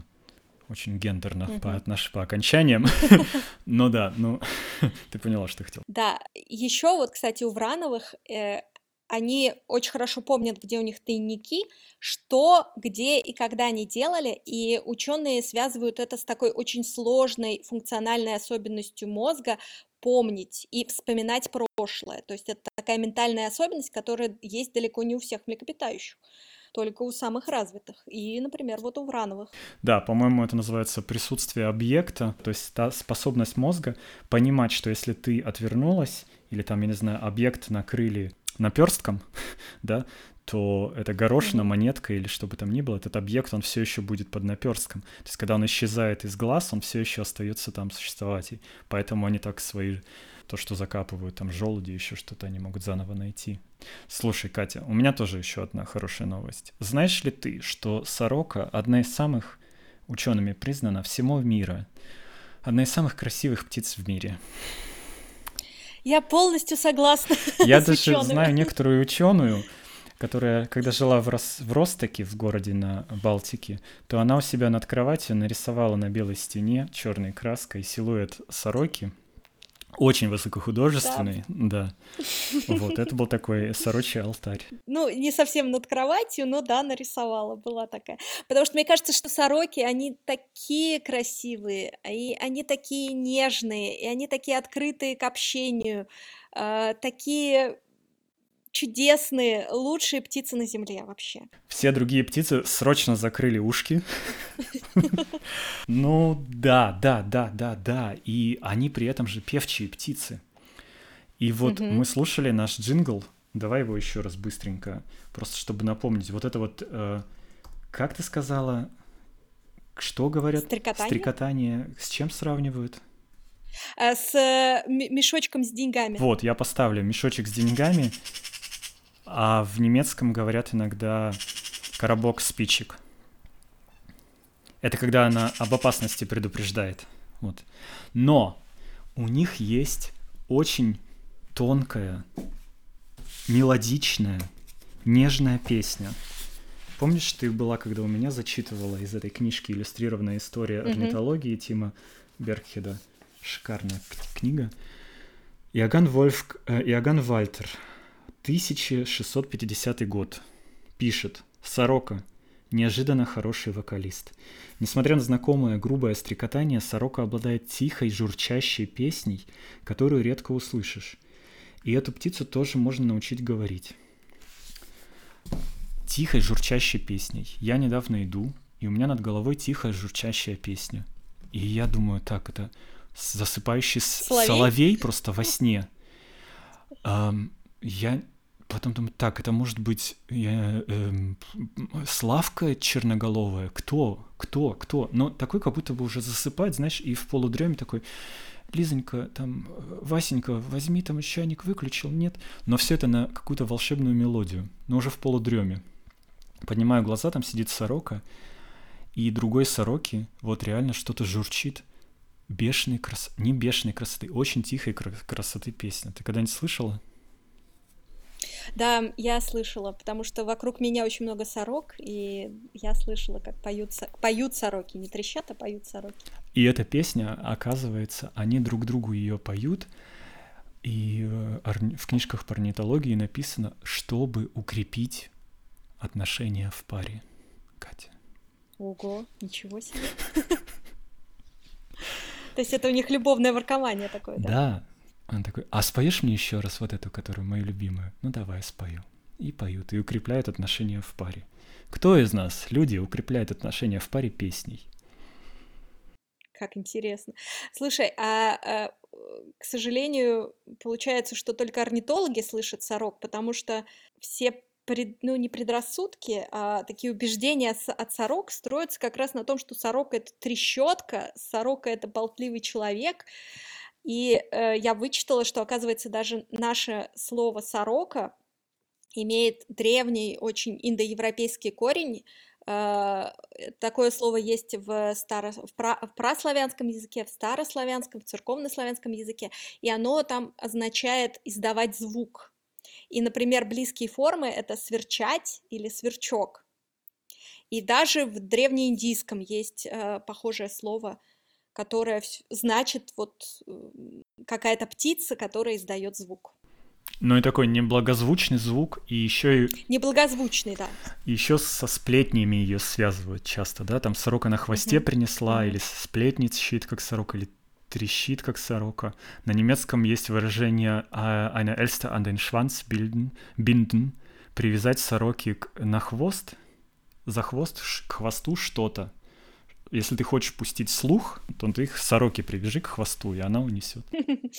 очень гендерно mm-hmm. по, отнош... по окончаниям. Но да, ну, ты поняла, что хотел. Да, еще вот, кстати, у Врановых э, они очень хорошо помнят, где у них тайники, что, где и когда они делали, и ученые связывают это с такой очень сложной функциональной особенностью мозга помнить и вспоминать прошлое. То есть это такая ментальная особенность, которая есть далеко не у всех млекопитающих только у самых развитых. И, например, вот у Врановых. Да, по-моему, это называется присутствие объекта, то есть та способность мозга понимать, что если ты отвернулась, или там, я не знаю, объект накрыли наперстком, да, то это горошина, монетка или что бы там ни было, этот объект, он все еще будет под наперстком. То есть, когда он исчезает из глаз, он все еще остается там существовать. И поэтому они так свои, то, что закапывают, там желуди, еще что-то, они могут заново найти. Слушай, Катя, у меня тоже еще одна хорошая новость. Знаешь ли ты, что сорока одна из самых учеными признана всего мира, одна из самых красивых птиц в мире? Я полностью согласна. Я даже учеными. знаю некоторую ученую, которая, когда жила в, Рос, в Ростоке, в городе на Балтике, то она у себя над кроватью нарисовала на белой стене черной краской силуэт сороки, очень высокохудожественный, да. да. Вот, это был такой сорочий алтарь. Ну, не совсем над кроватью, но да, нарисовала, была такая. Потому что мне кажется, что сороки, они такие красивые, и они такие нежные, и они такие открытые к общению, э, такие чудесные, лучшие птицы на Земле вообще. Все другие птицы срочно закрыли ушки. Ну да, да, да, да, да. И они при этом же певчие птицы. И вот мы слушали наш джингл. Давай его еще раз быстренько, просто чтобы напомнить. Вот это вот, э, как ты сказала, что говорят? Стрекотание. Стрекотание. С чем сравнивают? Э, с э, мешочком с деньгами. Вот, я поставлю мешочек с деньгами. А в немецком говорят иногда коробок спичек. Это когда она об опасности предупреждает. Вот. Но у них есть очень тонкая, мелодичная, нежная песня. Помнишь, ты была, когда у меня зачитывала из этой книжки иллюстрированная история mm-hmm. орнитологии Тима Бергхеда? Шикарная книга. Иоганн Вольф, э, Иоганн Вальтер 1650 год. Пишет. Сорока. Неожиданно хороший вокалист. Несмотря на знакомое грубое стрекотание, сорока обладает тихой, журчащей песней, которую редко услышишь. И эту птицу тоже можно научить говорить. Тихой, журчащей песней. Я недавно иду, и у меня над головой тихая, журчащая песня. И я думаю, так, это засыпающий соловей, соловей просто во сне. Я потом думаю, так, это может быть я, э, Славка черноголовая, кто, кто, кто? Но такой как будто бы уже засыпать, знаешь, и в полудреме такой, Лизонька, там, Васенька, возьми там чайник, выключил, нет. Но все это на какую-то волшебную мелодию, но уже в полудреме. Поднимаю глаза, там сидит сорока, и другой сороки вот реально что-то журчит, бешеной красоты, не бешеной красоты, очень тихой красоты песня. Ты когда-нибудь слышала? Да, я слышала, потому что вокруг меня очень много сорок, и я слышала, как поют, поют сороки, не трещат, а поют сороки. И эта песня, оказывается, они друг другу ее поют, и в книжках по орнитологии написано, чтобы укрепить отношения в паре. Катя. Ого, ничего себе. То есть это у них любовное воркование такое, да? Да, он такой, а споешь мне еще раз вот эту, которую мою любимую? Ну давай, спою. И поют, и укрепляют отношения в паре. Кто из нас, люди, укрепляет отношения в паре песней? Как интересно. Слушай, а, а к сожалению, получается, что только орнитологи слышат сорок, потому что все пред, ну, не предрассудки, а такие убеждения от сорок строятся как раз на том, что сорока — это трещотка, сорока — это болтливый человек, и э, я вычитала, что, оказывается, даже наше слово «сорока» имеет древний, очень индоевропейский корень, Э, такое слово есть в, старо, в, пра, в праславянском языке, в старославянском, в церковнославянском языке, и оно там означает издавать звук. И, например, близкие формы — это сверчать или сверчок. И даже в древнеиндийском есть э, похожее слово, которое значит вот э, какая-то птица, которая издает звук. Ну и такой неблагозвучный звук, и еще и... Неблагозвучный, да. Еще со сплетнями ее связывают часто, да? Там сорока на хвосте uh-huh. принесла, uh-huh. или сплетничает, как сорока, или трещит, как сорока. На немецком есть выражение «eine Elster an den Schwanz bilden», binden, привязать сороки на хвост, за хвост, к хвосту что-то если ты хочешь пустить слух, то ты их сороки привяжи к хвосту, и она унесет.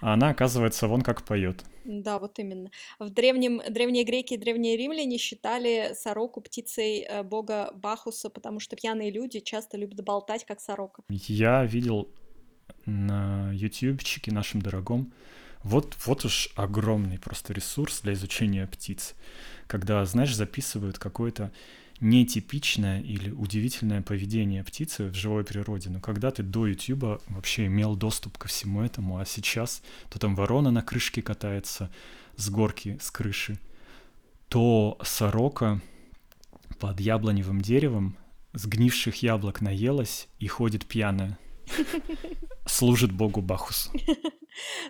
А она, оказывается, вон как поет. Да, вот именно. В древнем, древние греки и древние римляне считали сороку птицей э, бога Бахуса, потому что пьяные люди часто любят болтать, как сорока. Я видел на ютубчике нашем дорогом, вот, вот уж огромный просто ресурс для изучения птиц. Когда, знаешь, записывают какой-то нетипичное или удивительное поведение птицы в живой природе. Но когда ты до YouTube вообще имел доступ ко всему этому, а сейчас то там ворона на крышке катается с горки, с крыши, то сорока под яблоневым деревом сгнивших яблок наелась и ходит пьяная. Служит богу Бахус.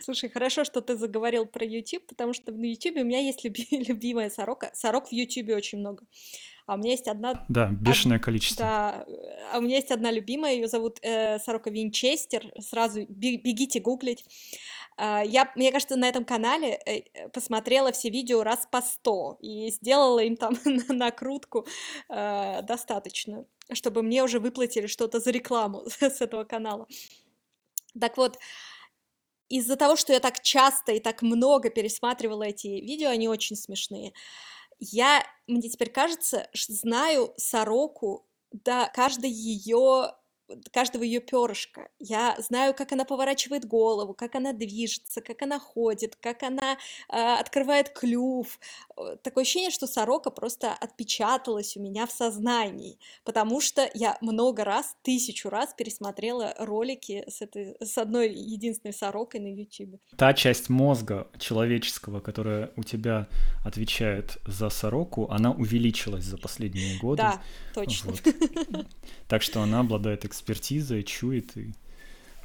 Слушай, хорошо, что ты заговорил про YouTube, потому что на YouTube у меня есть люби- любимая сорока. Сорок в YouTube очень много. А у меня есть одна... Да, бешеное од... количество. Да, а у меня есть одна любимая, ее зовут э, Сорока Винчестер. Сразу бегите гуглить. Uh, я, мне кажется, на этом канале э, посмотрела все видео раз по сто и сделала им там накрутку uh, достаточно, чтобы мне уже выплатили что-то за рекламу с этого канала. Так вот, из-за того, что я так часто и так много пересматривала эти видео, они очень смешные. Я, мне теперь кажется, знаю сороку, да, каждый ее каждого ее перышка. Я знаю, как она поворачивает голову, как она движется, как она ходит, как она э, открывает клюв. Такое ощущение, что сорока просто отпечаталась у меня в сознании, потому что я много раз, тысячу раз пересмотрела ролики с, этой, с одной единственной сорокой на YouTube. Та часть мозга человеческого, которая у тебя отвечает за сороку, она увеличилась за последние годы. Да, точно. Вот. Так что она обладает экспертизой экспертизой, чует и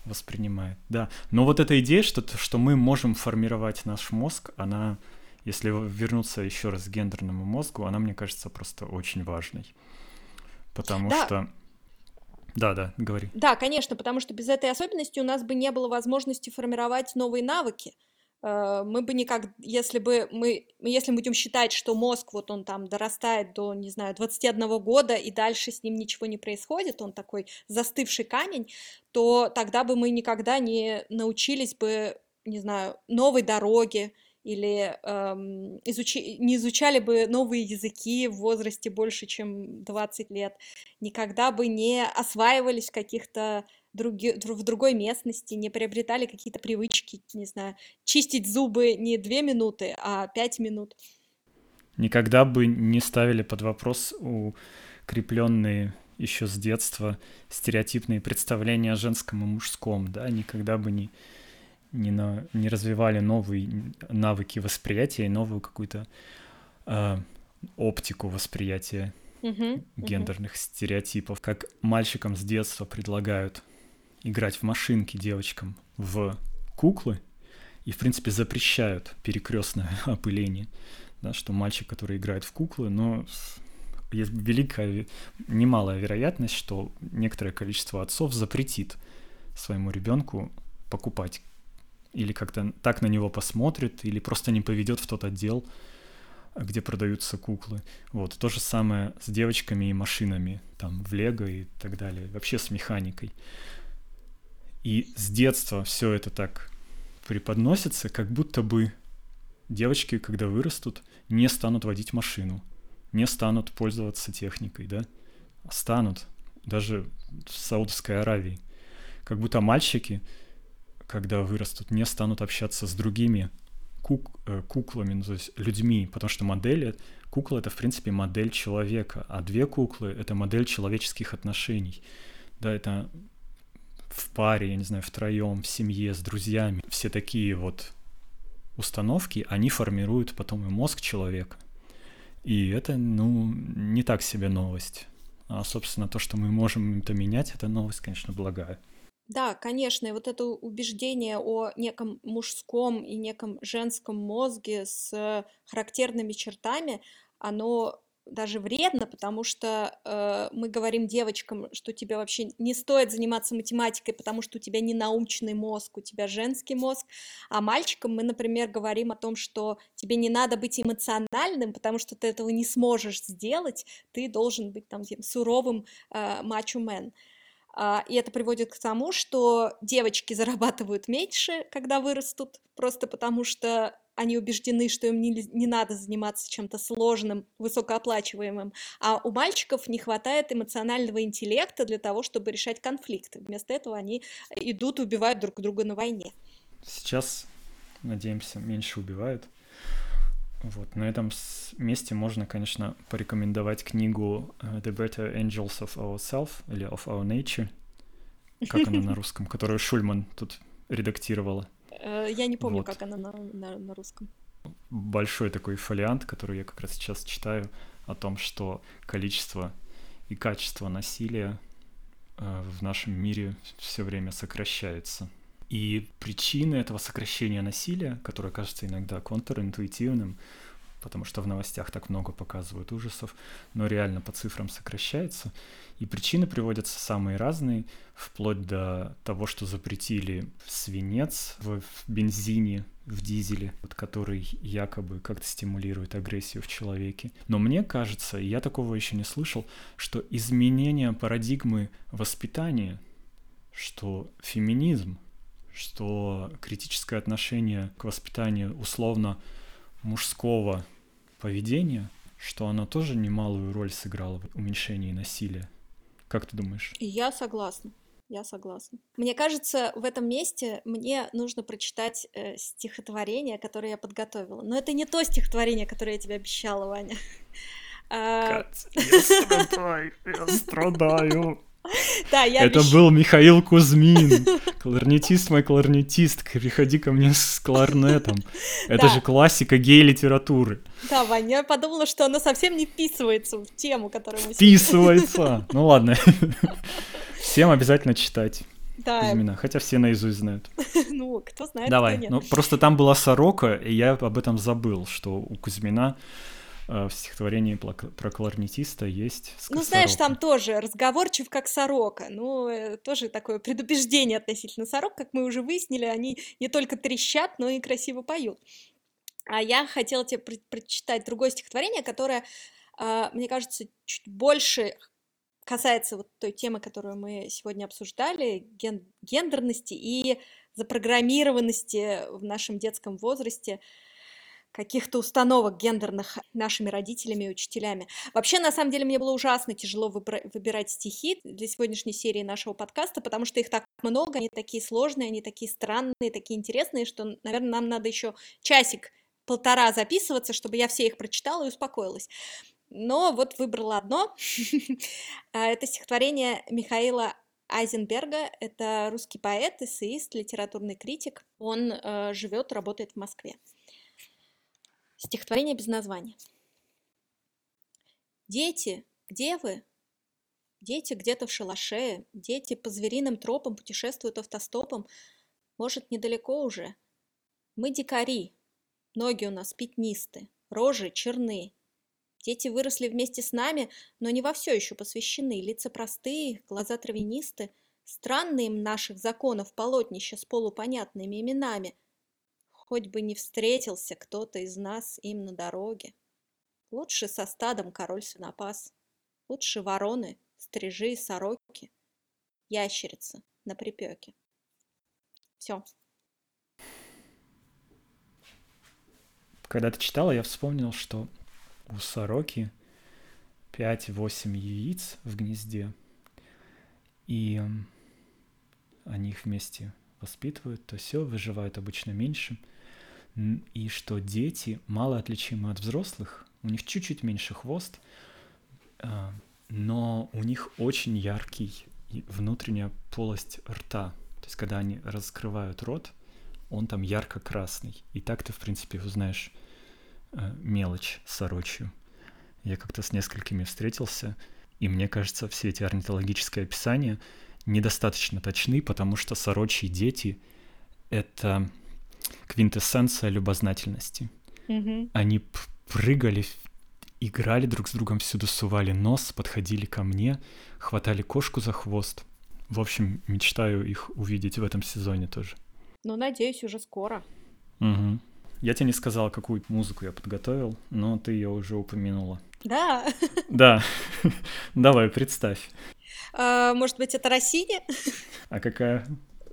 воспринимает. Да. Но вот эта идея, что, что мы можем формировать наш мозг, она, если вернуться еще раз к гендерному мозгу, она, мне кажется, просто очень важной. Потому да. что... Да, да, говори. Да, конечно, потому что без этой особенности у нас бы не было возможности формировать новые навыки. Э, мы бы никак, если бы мы, если мы будем считать, что мозг вот он там дорастает до, не знаю, 21 года и дальше с ним ничего не происходит, он такой застывший камень, то тогда бы мы никогда не научились бы, не знаю, новой дороге, или эм, изучи, не изучали бы новые языки в возрасте больше, чем 20 лет, никогда бы не осваивались в каких-то други, в другой местности, не приобретали какие-то привычки, не знаю, чистить зубы не две минуты, а пять минут. Никогда бы не ставили под вопрос укрепленные еще с детства стереотипные представления о женском и мужском, да, никогда бы не не, на, не развивали новые навыки восприятия и новую какую-то э, оптику восприятия uh-huh, гендерных uh-huh. стереотипов. Как мальчикам с детства предлагают играть в машинки девочкам в куклы и, в принципе, запрещают перекрестное опыление. Да, что мальчик, который играет в куклы, но есть великая, немалая вероятность, что некоторое количество отцов запретит своему ребенку покупать или как-то так на него посмотрит, или просто не поведет в тот отдел, где продаются куклы. Вот, то же самое с девочками и машинами, там, в Лего и так далее, вообще с механикой. И с детства все это так преподносится, как будто бы девочки, когда вырастут, не станут водить машину, не станут пользоваться техникой, да, станут, даже в Саудовской Аравии. Как будто мальчики, когда вырастут, не станут общаться с другими кук, э, куклами, ну, то есть людьми, потому что модели, кукла — это, в принципе, модель человека, а две куклы — это модель человеческих отношений. Да, это в паре, я не знаю, втроем, в семье, с друзьями. Все такие вот установки, они формируют потом и мозг человека. И это, ну, не так себе новость. А, собственно, то, что мы можем это менять, это новость, конечно, благая. Да, конечно, и вот это убеждение о неком мужском и неком женском мозге с характерными чертами, оно даже вредно, потому что э, мы говорим девочкам, что тебе вообще не стоит заниматься математикой, потому что у тебя не научный мозг, у тебя женский мозг, а мальчикам мы, например, говорим о том, что тебе не надо быть эмоциональным, потому что ты этого не сможешь сделать, ты должен быть там суровым э, мачо-мен. Uh, и это приводит к тому, что девочки зарабатывают меньше, когда вырастут, просто потому что они убеждены, что им не, не надо заниматься чем-то сложным, высокооплачиваемым, а у мальчиков не хватает эмоционального интеллекта для того, чтобы решать конфликты. Вместо этого они идут убивают друг друга на войне. Сейчас, надеемся, меньше убивают. Вот, на этом месте можно, конечно, порекомендовать книгу э, The Better Angels of Ourself или Of Our Nature, как она на русском, которую Шульман тут редактировала. Э, я не помню, вот. как она на, на, на русском. Большой такой фолиант, который я как раз сейчас читаю, о том, что количество и качество насилия э, в нашем мире все время сокращается. И причины этого сокращения насилия, которое кажется иногда контринтуитивным, потому что в новостях так много показывают ужасов, но реально по цифрам сокращается. И причины приводятся самые разные, вплоть до того, что запретили свинец в, бензине, в дизеле, вот, который якобы как-то стимулирует агрессию в человеке. Но мне кажется, и я такого еще не слышал, что изменение парадигмы воспитания, что феминизм, что критическое отношение к воспитанию условно мужского поведения, что она тоже немалую роль сыграла в уменьшении насилия. Как ты думаешь? Я согласна. Я согласна. Мне кажется, в этом месте мне нужно прочитать э, стихотворение, которое я подготовила. Но это не то стихотворение, которое я тебе обещала, Ваня. Кать, я страдаю, я страдаю. Да, я Это обещ... был Михаил Кузьмин, кларнетист мой кларнетист, приходи ко мне с кларнетом. Это же классика гей-литературы. Да, Ваня, я подумала, что она совсем не вписывается в тему, которую мы Вписывается! Ну ладно. Всем обязательно читать. Да. Кузьмина, хотя все наизусть знают. Ну, кто знает, Давай, ну просто там была сорока, и я об этом забыл, что у Кузьмина в стихотворении про кларнетиста есть Ну, знаешь, там тоже разговорчив, как сорока. Ну, э, тоже такое предубеждение относительно сорок, как мы уже выяснили, они не только трещат, но и красиво поют. А я хотела тебе прочитать другое стихотворение, которое, а, мне кажется, чуть больше касается вот той темы, которую мы сегодня обсуждали, ген гендерности и запрограммированности в нашем детском возрасте каких-то установок гендерных нашими родителями и учителями. Вообще, на самом деле, мне было ужасно тяжело выбирать стихи для сегодняшней серии нашего подкаста, потому что их так много, они такие сложные, они такие странные, такие интересные, что, наверное, нам надо еще часик полтора записываться, чтобы я все их прочитала и успокоилась. Но вот выбрала одно. А, это стихотворение Михаила Айзенберга. Это русский поэт, эссеист, литературный критик. Он э, живет, работает в Москве. Стихотворение без названия. Дети, где вы? Дети где-то в шалаше, дети по звериным тропам путешествуют автостопом. Может, недалеко уже. Мы дикари, ноги у нас пятнисты, рожи черны. Дети выросли вместе с нами, но не во все еще посвящены. Лица простые, глаза травянисты. Странные им наших законов полотнища с полупонятными именами – хоть бы не встретился кто-то из нас им на дороге. Лучше со стадом король свинопас, лучше вороны, стрижи и сороки, ящерица на припеке. Все. когда ты читала, я вспомнил, что у сороки 5-8 яиц в гнезде, и они их вместе воспитывают, то все выживают обычно меньше, и что дети мало отличимы от взрослых, у них чуть-чуть меньше хвост, а, но у них очень яркий внутренняя полость рта. То есть, когда они раскрывают рот, он там ярко-красный. И так ты, в принципе, узнаешь э, мелочь сорочью. Я как-то с несколькими встретился, и мне кажется, все эти орнитологические описания недостаточно точны, потому что сорочьи дети — это квинтэссенция любознательности. Mm-hmm. Они прыгали, играли друг с другом, всюду сували нос, подходили ко мне, хватали кошку за хвост. В общем, мечтаю их увидеть в этом сезоне тоже. Ну, надеюсь, уже скоро. Угу. Я тебе не сказал, какую музыку я подготовил, но ты ее уже упомянула. Да. Да. Давай, представь. А, может быть, это Россини? А какая?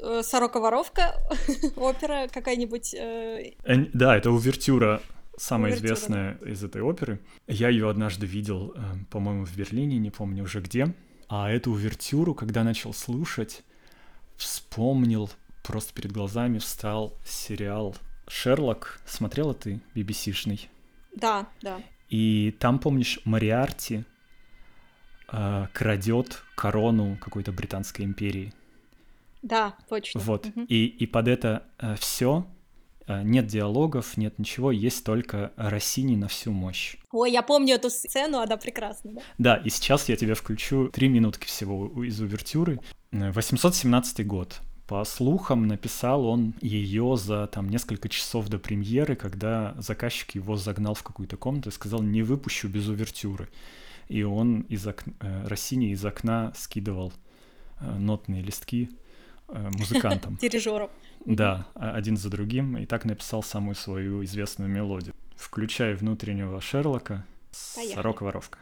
Э, Сорока-воровка, опера какая-нибудь. Э, э, да, это увертюра самая увертюра, известная из этой оперы. Я ее однажды видел, по-моему, в Берлине, не помню уже где. А эту увертюру, когда начал слушать, вспомнил, просто перед глазами встал сериал «Шерлок». Смотрела ты BBC-шный? Да, да. И там, помнишь, Мариарти э, крадет корону какой-то британской империи. Да, точно. Вот. Угу. И, и под это э, все Э, нет диалогов, нет ничего, есть только Россини на всю мощь. Ой, я помню эту сцену, она прекрасна, да? Да, и сейчас я тебе включу три минутки всего из увертюры. 817 э, год. По слухам, написал он ее за там несколько часов до премьеры, когда заказчик его загнал в какую-то комнату и сказал, не выпущу без увертюры. И он из окна, Россини из окна скидывал нотные листки музыкантам. Дирижерам. Да, один за другим, и так написал самую свою известную мелодию. Включая внутреннего Шерлока, Сорока-воровка.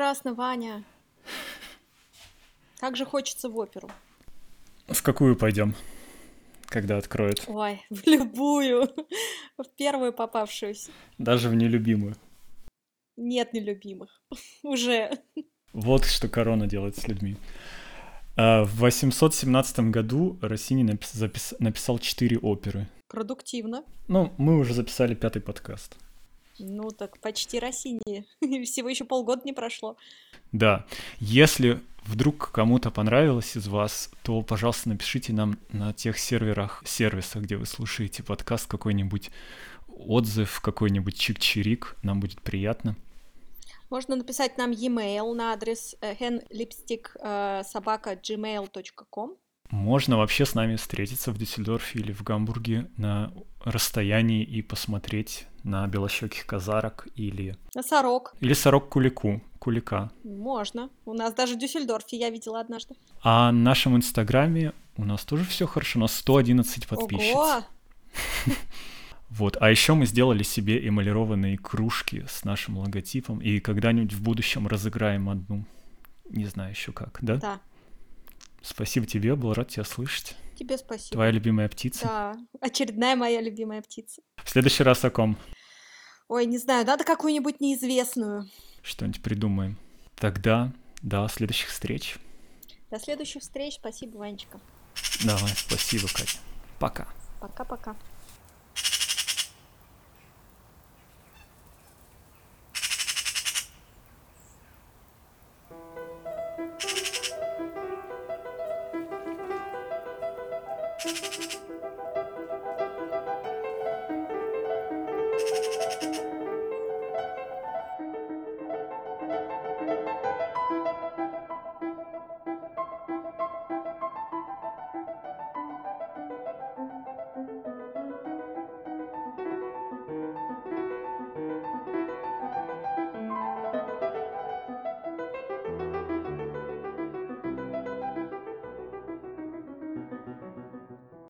Прекрасно, Ваня. Как же хочется в оперу. В какую пойдем, когда откроют? Ой, в любую. В первую попавшуюся. Даже в нелюбимую. Нет нелюбимых. Уже. Вот что корона делает с людьми. А, в 817 году Россини напис- запис- написал четыре оперы. Продуктивно. Ну, мы уже записали пятый подкаст. Ну, так почти Россини. Всего еще полгода не прошло. Да. Если вдруг кому-то понравилось из вас, то, пожалуйста, напишите нам на тех серверах, сервисах, где вы слушаете подкаст, какой-нибудь отзыв, какой-нибудь чик-чирик. Нам будет приятно. Можно написать нам e-mail на адрес henlipstick.sobaka.gmail.com Можно вообще с нами встретиться в Дюссельдорфе или в Гамбурге на расстоянии и посмотреть на белощеких казарок или... На сорок. Или сорок кулику, кулика. Можно. У нас даже в Дюссельдорфе я видела однажды. А в нашем инстаграме у нас тоже все хорошо, у нас 111 подписчиц. Ого! Вот. А еще мы сделали себе эмалированные кружки с нашим логотипом, и когда-нибудь в будущем разыграем одну. Не знаю еще как, да? Да. Спасибо тебе, был рад тебя слышать. Тебе спасибо. Твоя любимая птица. Да, очередная моя любимая птица. В следующий раз о ком? Ой, не знаю, надо какую-нибудь неизвестную. Что-нибудь придумаем. Тогда до следующих встреч. До следующих встреч. Спасибо, Ванечка. Давай, спасибо, Катя. Пока. Пока-пока.